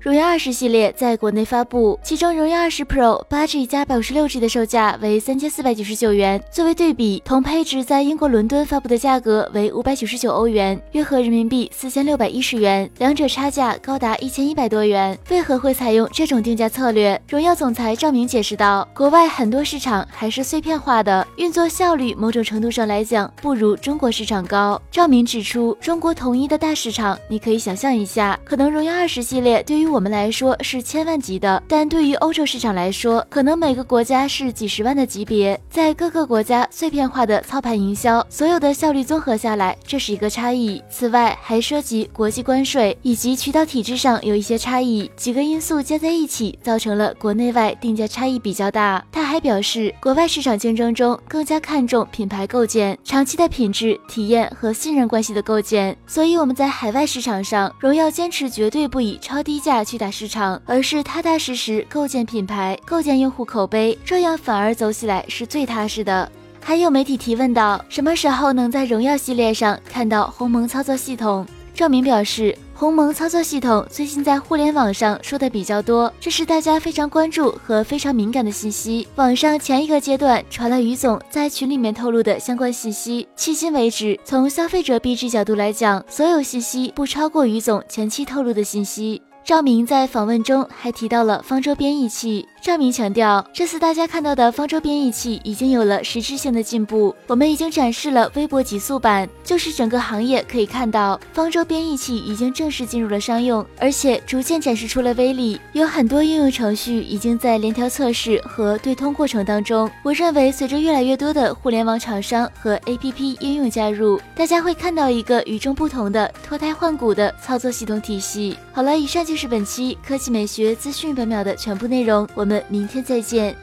荣耀二十系列在国内发布，其中荣耀二十 Pro 八 G 加百五十六 G 的售价为三千四百九十九元。作为对比，同配置在英国伦敦发布的价格为五百九十九欧元，约合人民币四千六百一十元，两者差价高达一千一百多元。为何会采用这种定价策略？荣耀总裁赵明解释道：“国外很多市场还是碎片化的，运作效率某种程度上来讲不如中国市场高。”赵明指出，中国统一的大市场，你可以想象一下，可能荣耀二十系列对于我我们来说是千万级的，但对于欧洲市场来说，可能每个国家是几十万的级别。在各个国家碎片化的操盘营销，所有的效率综合下来，这是一个差异。此外，还涉及国际关税以及渠道体制上有一些差异，几个因素加在一起，造成了国内外定价差异比较大。他还表示，国外市场竞争中更加看重品牌构建、长期的品质体验和信任关系的构建，所以我们在海外市场上，荣耀坚持绝对不以超低价去打。市场，而是踏踏实实构建品牌、构建用户口碑，这样反而走起来是最踏实的。还有媒体提问到，什么时候能在荣耀系列上看到鸿蒙操作系统？赵明表示，鸿蒙操作系统最近在互联网上说的比较多，这是大家非常关注和非常敏感的信息。网上前一个阶段传了于总在群里面透露的相关信息，迄今为止，从消费者币值角度来讲，所有信息不超过于总前期透露的信息。赵明在访问中还提到了方舟编译器。赵明强调，这次大家看到的方舟编译器已经有了实质性的进步。我们已经展示了微博极速版，就是整个行业可以看到，方舟编译器已经正式进入了商用，而且逐渐展示出了威力。有很多应用程序已经在联调测试和对通过程当中。我认为，随着越来越多的互联网厂商和 APP 应用加入，大家会看到一个与众不同的脱胎换骨的操作系统体系。好了，以上就是是本期科技美学资讯本秒的全部内容，我们明天再见。